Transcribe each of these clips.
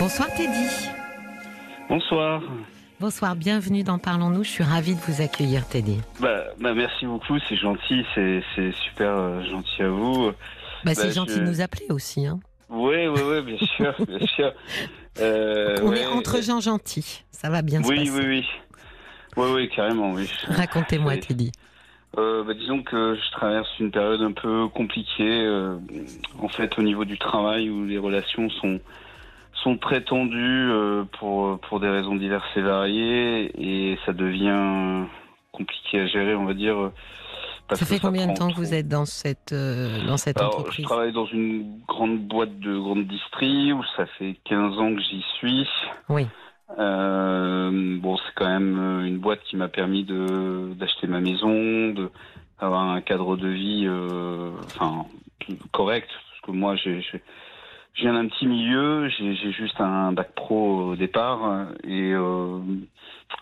Bonsoir Teddy. Bonsoir. Bonsoir, bienvenue dans Parlons-nous. Je suis ravie de vous accueillir Teddy. Bah, bah merci beaucoup, c'est gentil, c'est super euh, gentil à vous. Bah, c'est Bah, gentil je- de nous appeler aussi. Hein. Oui, oui, oui, bien sûr, bien sûr. Euh, On ouais, est entre gens gentils. Ça va bien se Oui, passer. oui, oui. Oui, oui, carrément, oui. Racontez-moi. Teddy. Euh, bah, disons que je traverse une période un peu compliquée, euh, en fait, au niveau du travail, où les relations sont sont très tendues euh, pour pour des raisons diverses et variées, et ça devient compliqué à gérer, on va dire. euh, parce Ça fait combien de temps que vous êtes dans cette, euh, dans cette Alors, je entreprise? travaille dans une grande boîte de grande distrie où ça fait 15 ans que j'y suis. Oui. Euh, bon, c'est quand même une boîte qui m'a permis de d'acheter ma maison, de d'avoir un cadre de vie, euh, enfin correct. Parce que moi, j'ai- je viens d'un petit milieu, j'ai juste un bac pro au départ et euh,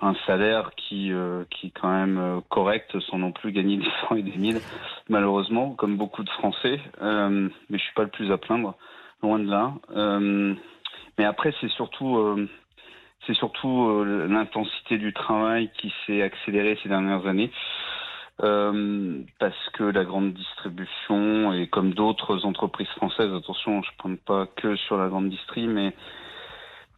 un salaire qui euh, qui est quand même euh, correct, sans non plus gagner des cent et des mille, malheureusement, comme beaucoup de Français. Euh, mais je suis pas le plus à plaindre, loin de là. Euh, mais après, c'est surtout euh, c'est surtout l'intensité du travail qui s'est accélérée ces dernières années. Euh, parce que la grande distribution et comme d'autres entreprises françaises, attention, je ne prends pas que sur la grande distrie, mais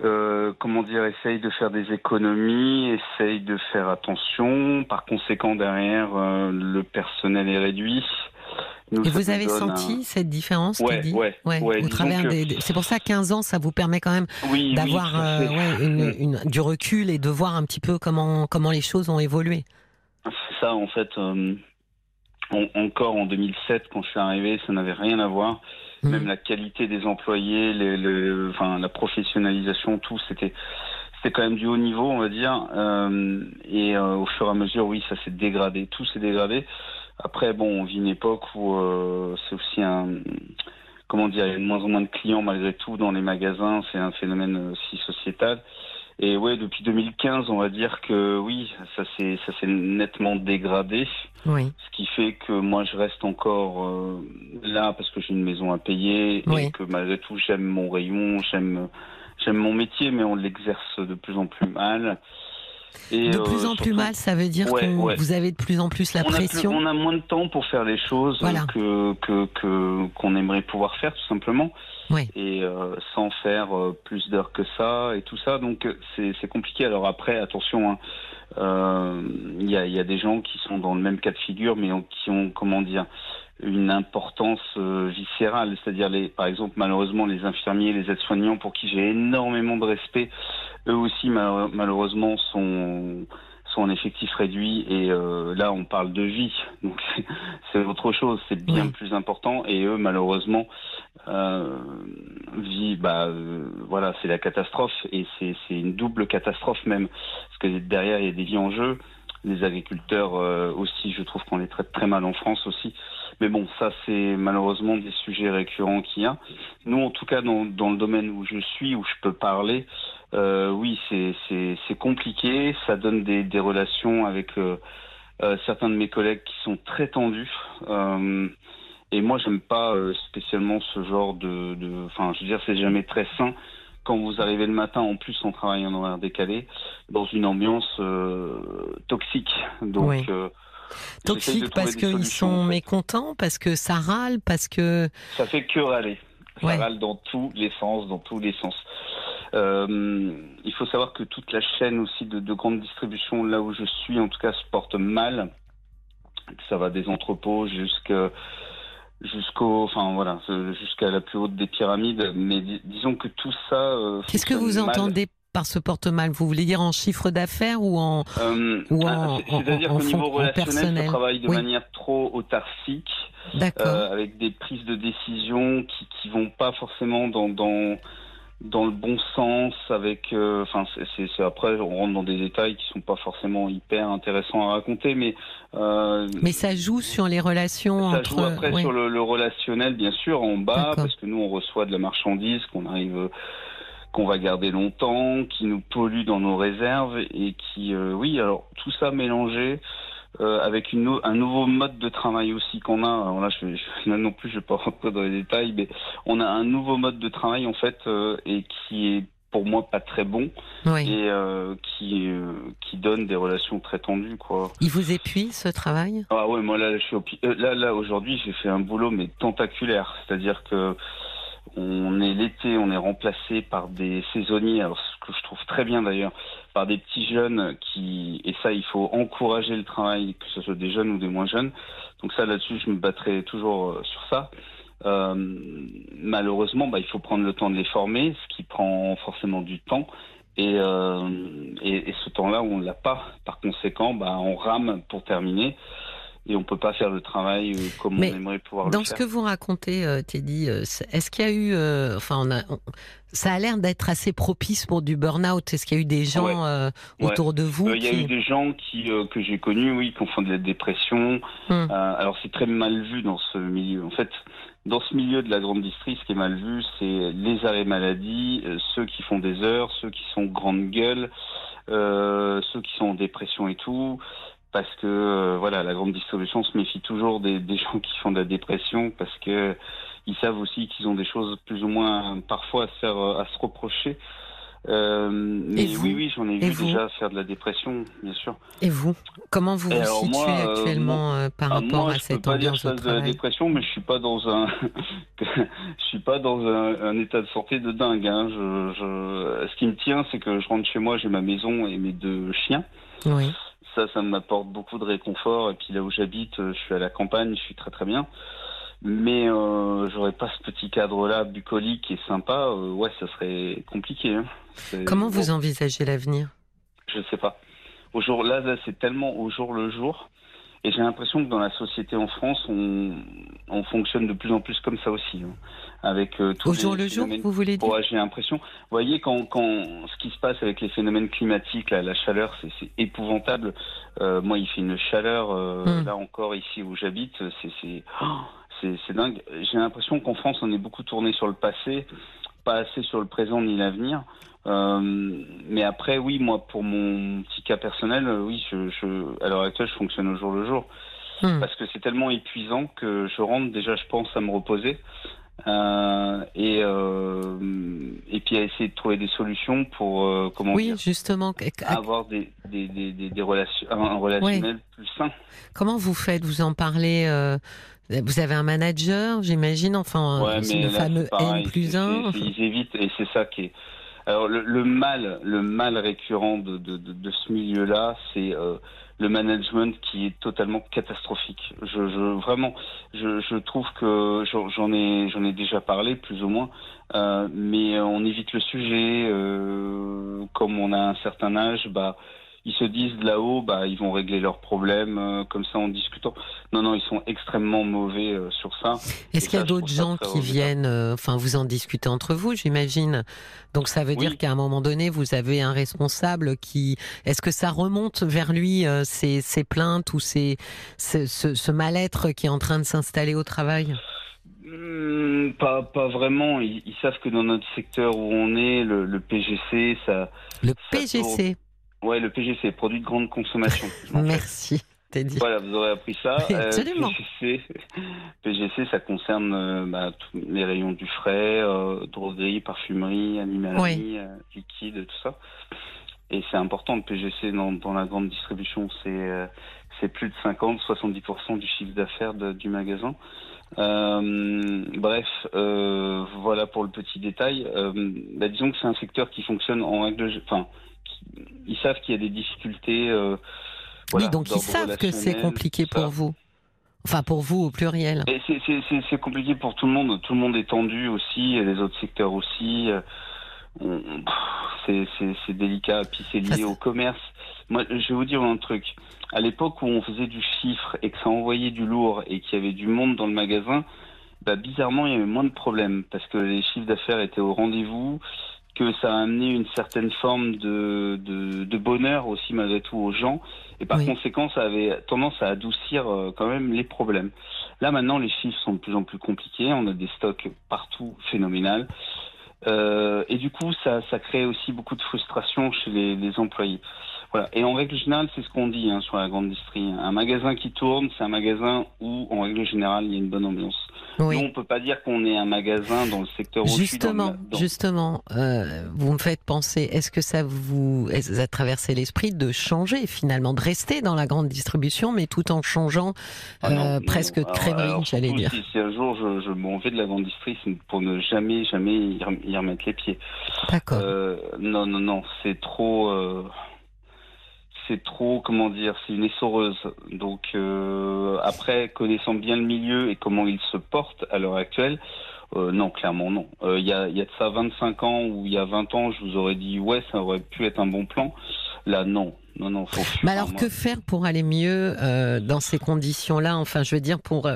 euh, comment dire, essaye de faire des économies, essaye de faire attention. Par conséquent, derrière, euh, le personnel est réduit. Nous, Et vous avez un- senti cette différence Ouais, Teddy ouais, ouais, au disons travers des, C'est pour ça 15 ans, ça vous permet quand même oui, d'avoir euh, ouais, une, une- du recul et de voir un petit peu comment, comment les choses ont évolué. C'est ça, en fait. euh, en- encore en 2007, quand je suis arrivé, ça n'avait rien à voir. Mhm. Même la qualité des employés, les, le, enfin, la professionnalisation, tout, c'était, c'était quand même du haut niveau, on va dire. Euh, et euh, au fur et à mesure, oui, ça s'est dégradé. Tout s'est dégradé. Après, bon, on vit une époque où euh, c'est aussi un, comment dire, il y a de moins en moins de clients malgré tout dans les magasins. C'est un phénomène aussi sociétal. Et ouais, depuis 2015, on va dire que oui, ça s'est ça s'est nettement dégradé, Oui. ce qui fait que moi je reste encore euh, là parce que j'ai une maison à payer Oui. et que malgré tout j'aime mon rayon, j'aime j'aime mon métier, mais on l'exerce de plus en plus mal. Et, De euh, plus en plus mal, ça veut dire Ouais, que ouais. vous avez de plus en plus la on a, plus- pression. on a moins de temps pour faire les choses Voilà. que qu'on aimerait pouvoir faire tout simplement Oui. et euh, sans faire euh, plus d'heures que ça et tout ça. Donc c'est compliqué. Alors après, attention, hein, euh, il y, a, il y a des gens qui sont dans le même cas de figure, mais qui ont comment dire une importance euh, viscérale, c'est-à-dire les, par exemple malheureusement les infirmiers, les aides-soignants pour qui j'ai énormément de respect, eux aussi mal- malheureusement sont sont en effectif réduit et euh, là on parle de vie. Donc c'est- c'est autre chose. C'est bien Oui. plus important. Et eux malheureusement euh, vie bah euh, voilà c'est la catastrophe. Et c'est c'est une double catastrophe même. Parce que derrière il y a des vies en jeu. Les agriculteurs euh, aussi je trouve qu'on les traite très mal en France aussi mais bon ça c'est malheureusement des sujets récurrents qu'il y a nous en tout cas dans, dans le domaine où je suis où je peux parler euh, oui, c'est compliqué. Ça donne des des relations avec euh, euh, certains de mes collègues qui sont très tendus. Euh, et moi, j'aime pas euh, spécialement ce genre de de. Enfin, je veux dire, c'est jamais très sain quand vous arrivez le matin en plus en travaillant en horaire décalé dans une ambiance euh, toxique. Donc Oui. euh, Toxique parce qu'ils sont mécontents, parce que ça râle, parce que. Ça fait que râler. Ça Ouais. râle dans tous les sens, dans tous les sens. Euh, il faut savoir que toute la chaîne aussi de, de grande distribution, là où je suis, en tout cas, se porte mal. Ça va des entrepôts jusqu'à jusqu'au, enfin voilà, jusqu'à la plus haute des pyramides. Mais dis- disons que tout ça. euh, Qu'est-ce que vous mal. entendez par ce porte-mal Vous voulez dire en chiffre d'affaires ou en. Euh, Ou ah, en- c'est- C'est-à-dire qu'au niveau relationnel, ça travaille de Oui. manière trop autarcique. Euh, avec des prises de décision qui qui vont pas forcément dans dans dans le bon sens avec euh, enfin c'est- après on rentre dans des détails qui sont pas forcément hyper intéressants à raconter mais euh, Mais ça joue sur les relations ça entre. joue après sur le, le relationnel bien sûr en bas parce que nous on reçoit de la marchandise qu'on arrive qu'on va garder longtemps, qui nous pollue dans nos réserves et qui, euh, oui, alors tout ça mélangé euh, avec une, un nouveau mode de travail aussi qu'on a. Alors là, je, je- là non plus, je vais pas rentrer dans les détails, mais on a un nouveau mode de travail en fait euh, et qui est pour moi pas très bons Oui. et euh, qui euh, qui donnent des relations très tendues quoi. Il vous épuise ce travail? Ah ouais, moi là je suis au euh, là là aujourd'hui j'ai fait un boulot mais tentaculaire, c'est-à-dire que on est l'été, on est remplacé par des saisonniers, alors ce que je trouve très bien d'ailleurs, par des petits jeunes qui et ça il faut encourager le travail, que ce soit des jeunes ou des moins jeunes. Donc ça là-dessus je me battrai toujours euh, sur ça. Euh, malheureusement, bah, il faut prendre le temps de les former, ce qui prend forcément du temps. Et, euh, et, ce temps-là, on l'a pas. Par conséquent, bah, on rame pour terminer. Et on peut pas faire le travail euh, comme Mais on aimerait pouvoir Dans le ce faire. que vous racontez, euh, Teddy, euh, est-ce qu'il y a eu, euh, enfin, on a, on- ça a l'air d'être assez propice pour du burn-out. Est-ce qu'il y a eu des gens Ouais. euh, Ouais. autour de vous Euh, Il y a eu des gens qui que j'ai connus, oui, qui ont fait de la dépression. Hum. Euh, alors c'est très mal vu dans ce milieu. En fait, dans ce milieu de la grande distrie, ce qui est mal vu, c'est les arrêts maladie, ceux qui font des heures, ceux qui sont grande gueule, euh, ceux qui sont en dépression et tout. Parce que euh, voilà, la grande distribution se méfie toujours des, des gens qui font de la dépression parce que ils savent aussi qu'ils ont des choses plus ou moins parfois à se faire euh, à se reprocher. Euh, mais vous oui, oui, j'en ai vu déjà faire de la dépression, bien sûr. Et vous Comment vous vous situez moi, euh, actuellement euh, par Ah, rapport moi, à cette pas dire ambiance au de la dépression, mais je suis pas dans un, je suis pas dans un, un état de santé de dingue. Hein. Je, je... Ce qui me tient, c'est que je rentre chez moi, j'ai ma maison et mes deux chiens. Oui. Ça, ça m'apporte beaucoup de réconfort. Et puis là où j'habite, euh, je suis à la campagne, je suis très très bien. Mais euh, j'aurais pas ce petit cadre-là bucolique et sympa. euh, ouais, ça serait compliqué. Hein. Comment bon, vous envisagez l'avenir? Je sais pas. Au jour là, là c'est tellement au jour le jour. Et j'ai l'impression que dans la société en France, on, on fonctionne de plus en plus comme ça aussi, hein, avec euh, tous Au les jour le jour, vous voulez dire Ouais, j'ai l'impression. Vous voyez, quand, quand ce qui se passe avec les phénomènes climatiques, là, la chaleur, c'est c'est épouvantable. Euh, moi, il fait une chaleur, euh, Hmm. là encore, ici où j'habite, c'est c'est oh, c'est c'est dingue. J'ai l'impression qu'en France, on est beaucoup tourné sur le passé, pas assez sur le présent ni l'avenir. Euh, mais après, oui, moi, pour mon petit cas personnel, euh, oui, je, je, à l'heure actuelle, je fonctionne au jour le jour Hmm. parce que c'est tellement épuisant que je rentre déjà, je pense, à me reposer. Euh, et euh, et puis à essayer de trouver des solutions pour euh, comment Oui, dire justement. avoir des des des, relations un, relationnel plus sain. Comment vous faites? Vous en parlez Vous avez un manager, j'imagine, enfin, Ouais, euh, mais le là, fameux N plus c'est- 1. c'est- c'est- Ils évitent et c'est ça qui est. Alors le, le mal, le mal récurrent de, de, de, de ce milieu-là, c'est euh, le management qui est totalement catastrophique. Je, je vraiment, je, je trouve que j'en j'en ai, j'en ai déjà parlé plus ou moins, euh, mais on évite le sujet. Euh, comme on a un certain âge, bah ils se disent là-haut, bah ils vont régler leurs problèmes euh, comme ça en discutant. Non, non, ils sont extrêmement mauvais euh, sur ça. Est-ce qu'il y a d'autres gens qui viennent euh, Enfin, vous en discutez entre vous, j'imagine. Donc ça veut Oui. dire qu'à un moment donné, vous avez un responsable qui. Est-ce que ça remonte vers lui ces, ces plaintes ou ces, ce, ce- ce mal-être qui est en train de s'installer au travail? Hmm, pas, pas vraiment. Ils, ils savent que dans notre secteur où on est, le, le PGC, ça. Le Ça PGC. Ouais, le PGC, produit de grande consommation. Merci, Teddy. Voilà, vous aurez appris ça. Oui, absolument. PGC, PGC, ça concerne euh, bah, tous les rayons du frais, euh, droguerie, parfumerie, animalerie, euh, liquide, tout ça. Et c'est important le PGC dans, dans la grande distribution. C'est euh, c'est plus de 50-70% du chiffre d'affaires du magasin. Euh, bref, euh, voilà pour le petit détail. Euh, bah, disons que c'est un secteur qui fonctionne en règle, enfin, ils savent qu'il y a des difficultés. euh, voilà, oui, donc ils savent que c'est compliqué pour vous. Enfin, pour vous au pluriel. C'est- compliqué pour tout le monde. Tout le monde est tendu aussi, et les autres secteurs aussi. Euh, C'est délicat. Puis c'est lié au commerce. Moi, je vais vous dire un truc. À l'époque où on faisait du chiffre et que ça envoyait du lourd et qu'il y avait du monde dans le magasin, bah, bizarrement, il y avait moins de problèmes parce que les chiffres d'affaires étaient au rendez-vous, que ça a amené une certaine forme de, de, de bonheur aussi malgré tout aux gens. Et par Oui. conséquent, ça avait tendance à adoucir euh, quand même les problèmes. Là maintenant, les chiffres sont de plus en plus compliqués. On a des stocks partout phénoménal. Euh, et du coup, ça, ça crée aussi beaucoup de frustration chez les, les employés. Voilà. Et en règle générale, c'est ce qu'on dit hein, sur la grande distrie. Un magasin qui tourne, c'est un magasin où, en règle générale, il y a une bonne ambiance. Oui. Nous, on peut pas dire qu'on est un magasin dans le secteur Justement, justement, euh, vous me faites penser. Est-ce que ça vous a traversé l'esprit de changer finalement, de rester dans la grande distribution, mais tout en changeant ah euh, presque de crèmerie, j'allais dire. Si, un jour je, je m'en vais de la grande distrie, c'est pour ne jamais, jamais y remettre les pieds. D'accord. Euh, non, non, non, c'est trop. Euh, c'est trop, comment dire, c'est une essoreuse. Donc euh, après, connaissant bien le milieu et comment il se porte à l'heure actuelle, euh, non, clairement non. Il y, a, y a de ça 25 ans ou il y a 20 ans, je vous aurais dit ouais, ça aurait pu être un bon plan. Là, non. Non, non, faut Mais alors, que faire pour aller mieux dans ces conditions-là? Enfin, je veux dire, pour,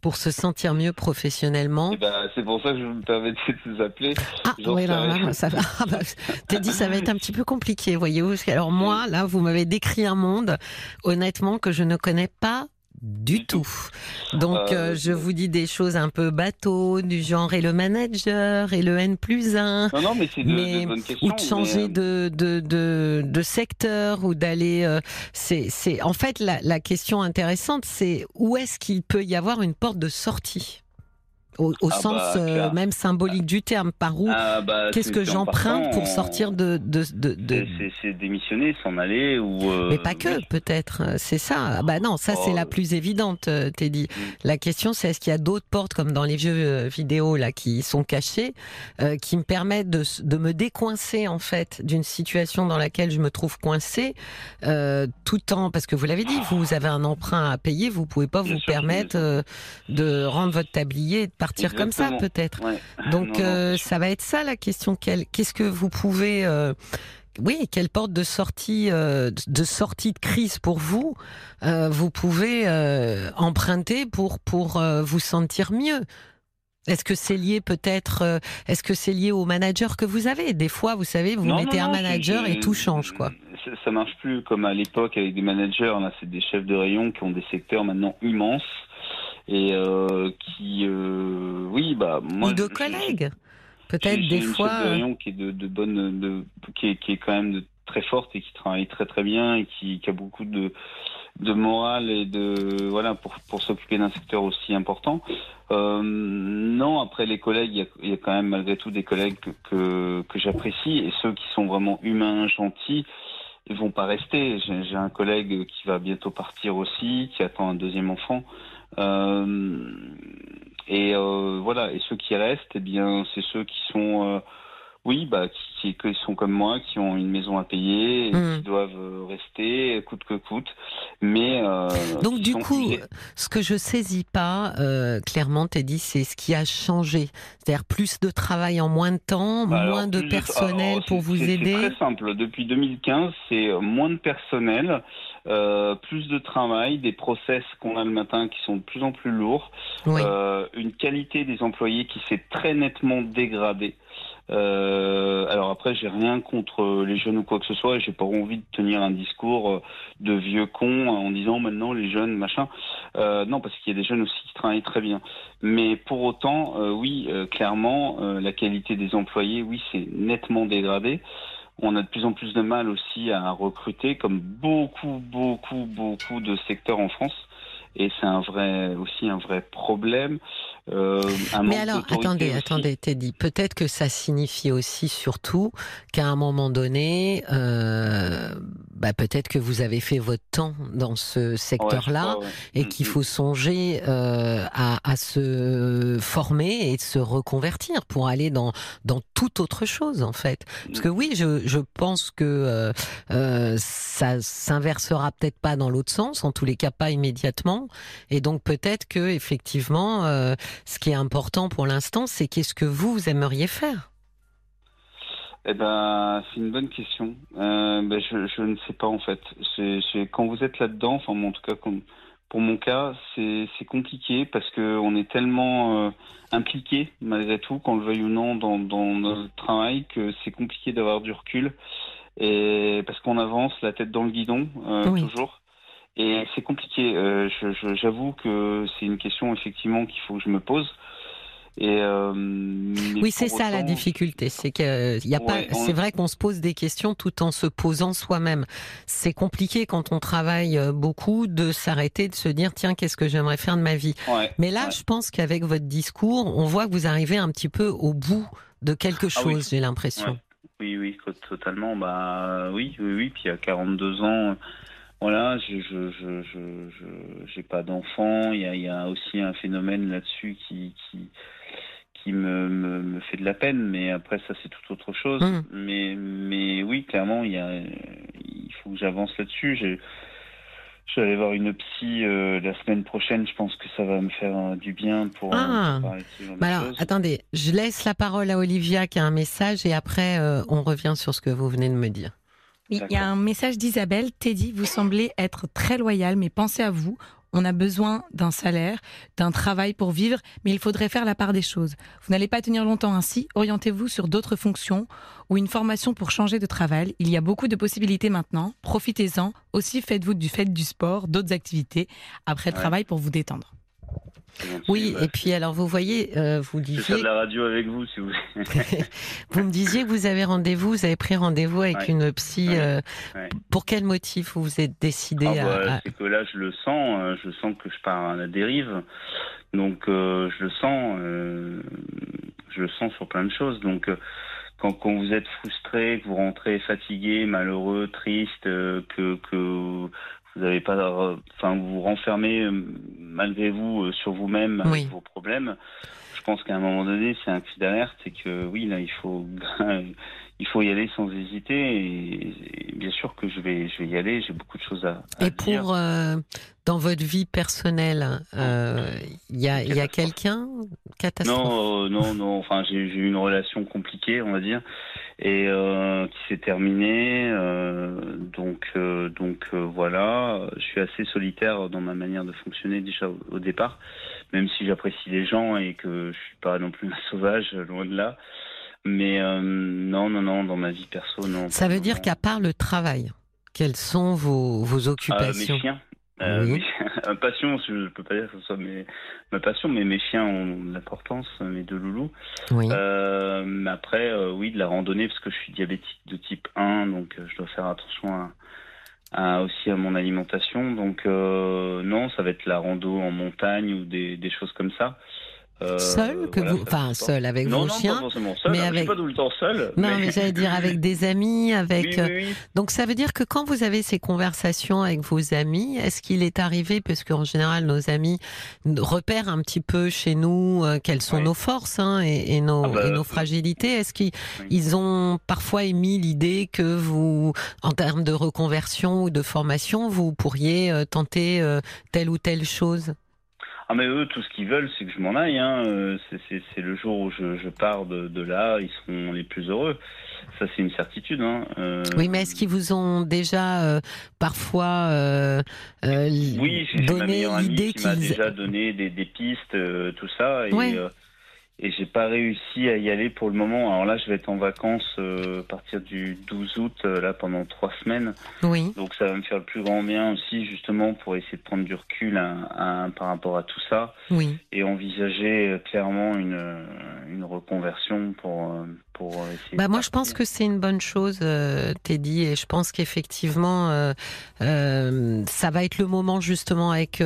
pour se sentir mieux professionnellement eh ben, C'est pour ça que je me permets de vous appeler. Ah, oui, là, ça va. Ah, bah, T'as dit, ça va être un petit peu compliqué, voyez-vous. Alors moi, là, vous m'avez décrit un monde, honnêtement, que je ne connais pas du tout. Donc, euh, euh, je vous dis des choses un peu bateau, du genre et le manager et le N plus 1. Non, non, mais c'est de, bonnes questions, Ou de changer euh, de, de, de, secteur ou d'aller. c'est, c'est en fait la, la question intéressante, c'est où est-ce qu'il peut y avoir une porte de sortie? Au, ah sens bah, euh, même symbolique du terme. Par où ah bah, Qu'est-ce que j'emprunte pour sortir de... de, de, C'est démissionner, s'en aller ou... Euh, mais pas que, peut-être. Euh, c'est ça. Ah bah non, ça c'est la oh. plus évidente, Teddy. Mm. La question c'est est-ce qu'il y a d'autres portes, comme dans les vieux vidéos là, qui sont cachées, qui me permettent de, de me décoincer en fait d'une situation dans laquelle je me trouve coincé, tout en... Parce que vous l'avez dit, vous avez un emprunt à payer, vous pouvez pas vous permettre de rendre votre tablier et de partir comme ça peut-être. Donc euh, ça va être ça la question. Qu'est-ce que vous pouvez euh, oui, quelle porte de sortie euh, de sortie de crise pour vous vous pouvez emprunter pour pour vous sentir mieux? Est-ce que c'est lié peut-être Est-ce que c'est lié au manager que vous avez? Des fois, vous savez, vous mettez un manager et tout change, quoi. Ça, ça marche plus comme à l'époque avec des managers. Là, c'est des chefs de rayon qui ont des secteurs maintenant immenses et euh, qui, euh, oui, bah moi. Ou de collègues, peut-être des fois. Une euh, qui est de, de bonne, de, qui est, qui est quand même de, très forte et qui travaille très très bien et qui, qui a beaucoup de de morale et de voilà pour pour s'occuper d'un secteur aussi important. Euh, non, après les collègues, il y, a, il y, a, quand même malgré tout des collègues que que, que j'apprécie et ceux qui sont vraiment humains, gentils, ils vont pas rester. J'ai un collègue qui va bientôt partir aussi, qui attend un deuxième enfant. Euh, et euh, voilà, et ceux qui restent, eh bien, c'est ceux qui sont euh, oui, bah, qui, qui, sont comme moi, qui ont une maison à payer, et mmh. qui doivent rester coûte que coûte. Mais euh, donc du coup, ce que je saisis pas euh, clairement, dit, c'est ce qui a changé, c'est-à-dire plus de travail en moins de temps, bah, moins de personnel pour vous aider. C'est très simple. Depuis 2015, c'est moins de personnel. Euh, plus de travail, des process qu'on a le matin qui sont de plus en plus lourds, euh, une qualité des employés qui s'est très nettement dégradée. Euh, alors après, j'ai rien contre les jeunes ou quoi que ce soit, et j'ai pas envie de tenir un discours de vieux con en disant maintenant les jeunes machin. Euh, non, parce qu'il y a des jeunes aussi qui travaillent très bien. Mais pour autant, euh, oui, euh, clairement, la qualité des employés, oui, c'est nettement dégradé. On a de plus en plus de mal aussi à recruter, comme beaucoup, beaucoup, beaucoup de secteurs en France. Et c'est un vrai, aussi un vrai problème. Euh, Mais alors, attendez, attendez, Teddy. Peut-être que ça signifie aussi, surtout, qu'à un moment donné, euh, bah, peut-être que vous avez fait votre temps dans ce secteur-là et qu'il mm, mm. faut songer euh, à, à, se former et se reconvertir pour aller dans dans toute autre chose, en fait. Parce que oui, je, je pense que euh, euh ça s'inversera peut-être pas dans l'autre sens, en tous les cas pas immédiatement. Et donc peut-être que effectivement euh, ce qui est important pour l'instant, c'est qu'est-ce que vous aimeriez faire? Eh ben, c'est une bonne question. Euh, ben, je, je, ne sais pas en fait. C'est, quand vous êtes là-dedans, enfin, en tout cas, pour mon cas, c'est, compliqué parce que on est tellement euh, impliqué malgré tout, qu'on le veuille ou non, dans, dans notre travail, que c'est compliqué d'avoir du recul. Et parce qu'on avance la tête dans le guidon euh, toujours. Et c'est compliqué. J'avoue que c'est une question effectivement qu'il faut que je me pose. Et euh, oui, c'est ça la difficulté, c'est que y a pas. C'est vrai qu'on se pose des questions tout en se posant soi-même. C'est compliqué quand on travaille euh, beaucoup de s'arrêter, de se dire tiens qu'est-ce que j'aimerais faire de ma vie? Mais là, je pense qu'avec votre discours, on voit que vous arrivez un petit peu au bout de quelque ah chose. J'ai l'impression. Oui, oui, totalement. Bah oui, oui, oui. Puis à 42 ans voilà, je je je je j'ai pas d'enfant. Il y a, il y a aussi un phénomène là-dessus qui qui qui me, me, me, fait de la peine, mais après ça c'est tout autre chose. Mmh. Mais mais oui, clairement il y a il faut que j'avance là-dessus. Je je vais aller voir une psy euh, la semaine prochaine. Je pense que ça va me faire euh, du bien pour. Ah. bah alors, attendez, je laisse la parole à Olivia qui a un message et après euh, on revient sur ce que vous venez de me dire. Il y a un message d'Isabelle. Teddy, vous semblez être très loyal, mais pensez à vous. On a besoin d'un salaire, d'un travail pour vivre, mais il faudrait faire la part des choses. Vous n'allez pas tenir longtemps ainsi. Orientez-vous sur d'autres fonctions ou une formation pour changer de travail. Il y a beaucoup de possibilités maintenant. Profitez-en. Aussi, faites-vous du fait du sport, d'autres activités après le travail pour vous détendre. Oui, et puis alors vous voyez, euh, vous disiez. Je faire de la radio avec vous, si vous. vous me disiez que vous avez rendez-vous, vous avez pris rendez-vous avec une psy. Euh, pour quel motif vous vous êtes décidé ah, bah, à... C'est que là, je le sens, euh, je sens que je pars à la dérive, donc je le sens, je le sens sur plein de choses, donc. Quand, quand, vous êtes frustré, que vous rentrez fatigué, malheureux, triste, que, que vous n'avez pas, enfin, vous vous renfermez euh, malgré vous euh, sur vous-même avec vos problèmes. Je pense qu'à un moment donné, c'est un cri d'alerte et que oui, là, il faut, il faut y aller sans hésiter. Et, bien sûr que je vais, je vais y aller. J'ai beaucoup de choses à, à et pour euh, dans votre vie personnelle, il y a, y a quelqu'un? Catastrophe? Non, non, non. Enfin, j'ai eu une relation compliquée, on va dire et euh, qui s'est terminé. Euh, donc, euh, donc voilà, je suis assez solitaire dans ma manière de fonctionner déjà au, départ, même si j'apprécie les gens et que je suis pas non plus un sauvage, loin de là. Mais non, non, non, dans ma vie perso, non. Ça veut dire qu'à part le travail, quelles sont vos, vos occupations Mes chiens. Euh, oui. passion, je ne peux pas dire que ce soit mes, ma passion, mais mes chiens ont de l'importance, mes deux loulous. Oui. Euh, après, euh, oui, de la randonnée, parce que je suis diabétique de type 1, donc euh, je dois faire attention à, à aussi à mon alimentation. Donc non, ça va être la rando en montagne ou des, des choses comme ça. Euh, seul que vous, enfin seul avec vos chiens, pas forcément seul. Mais avec... Je suis pas tout le temps seul. Non, mais, j'allais dire avec des amis, avec. Oui, oui, Donc ça veut dire que quand vous avez ces conversations avec vos amis, est-ce qu'il est arrivé, parce qu'en général nos amis repèrent un petit peu chez nous euh, quelles sont nos forces hein, et, et, nos, ah bah, et nos fragilités, est-ce qu'ils ont parfois émis l'idée que vous, en termes de reconversion ou de formation, vous pourriez euh, tenter telle ou telle chose? Ah mais eux, tout ce qu'ils veulent, c'est que je m'en aille. Hein. Euh, c'est le jour où je, je pars de, de, là, ils seront les plus heureux. Ça, c'est une certitude. Hein. Euh... Oui, mais est-ce qu'ils vous ont déjà euh, parfois euh, euh oui, donné l'idée qu'ils m'a déjà donné des, des pistes, tout ça. Et, et j'ai pas réussi à y aller pour le moment. Alors là, je vais être en vacances euh, à partir du 12 août, euh, là pendant trois semaines. Oui. Donc ça va me faire le plus grand bien aussi, justement, pour essayer de prendre du recul par rapport à tout ça. Oui. Et envisager euh, clairement une, une reconversion pour pour essayer. Bah moi, je pense que c'est une bonne chose, Teddy, et je pense qu'effectivement, ça va être le moment justement avec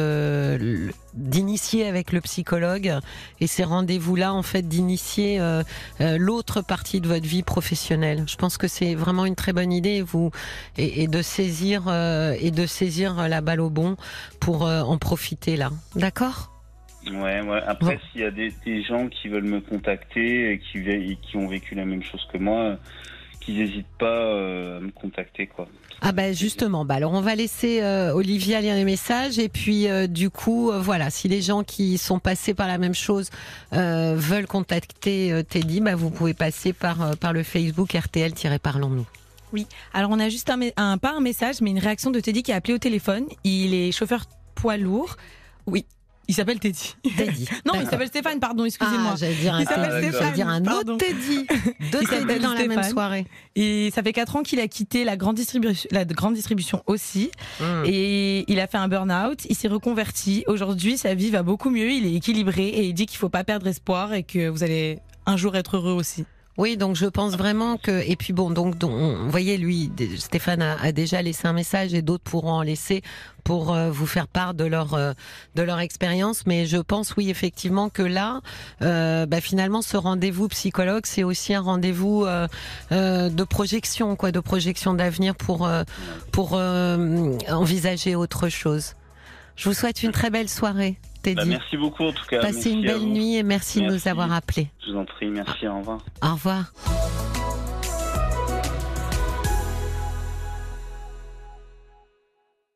d'initier avec le psychologue et ces rendez-vous-là, en fait, d'initier euh, euh, l'autre partie de votre vie professionnelle. Je pense que c'est vraiment une très bonne idée, vous, et, de saisir euh, et de saisir la balle au bon pour en profiter là. D'accord? Ouais, ouais. Après, s'il y a des, gens qui veulent me contacter et qui, et qui ont vécu la même chose que moi, qu'ils n'hésitent pas à me contacter, quoi. Ah ben justement, bah alors on va laisser euh, Olivia lire les messages et puis euh, du coup euh, voilà, si les gens qui sont passés par la même chose veulent contacter Teddy, bah vous pouvez passer par par le Facebook RTL-Parlons-nous. Oui, alors on a juste un, un, pas un message mais une réaction de Teddy qui a appelé au téléphone. Il est chauffeur poids lourd. Oui, Il s'appelle Teddy. Teddy. non, il s'appelle Stéphane, pardon, excusez-moi. Ah, j'allais dire un, il s'appelle Stéphane. dire un autre Teddy. Deux Teddy dans la même soirée. Et ça fait 4 ans qu'il a quitté la grande distribution, la grande distribution aussi. Mmh. Et il a fait un burn-out, il s'est reconverti. Aujourd'hui, sa vie va beaucoup mieux, il est équilibré et il dit qu'il faut pas perdre espoir et que vous allez un jour être heureux aussi. Oui, donc je pense vraiment que et puis bon, donc, vous voyez, lui, Stéphane a, déjà laissé un message et d'autres pourront en laisser pour euh, vous faire part de leur euh, de leur expérience. Mais je pense oui effectivement que là, euh, bah, finalement, ce rendez-vous psychologue, c'est aussi un rendez-vous de projection, quoi, de projection d'avenir pour pour envisager autre chose. Je vous souhaite une très belle soirée. Bah, merci beaucoup en tout cas. Passez une belle nuit et merci, de nous avoir appelés. Je vous en prie, merci, au revoir. Au revoir.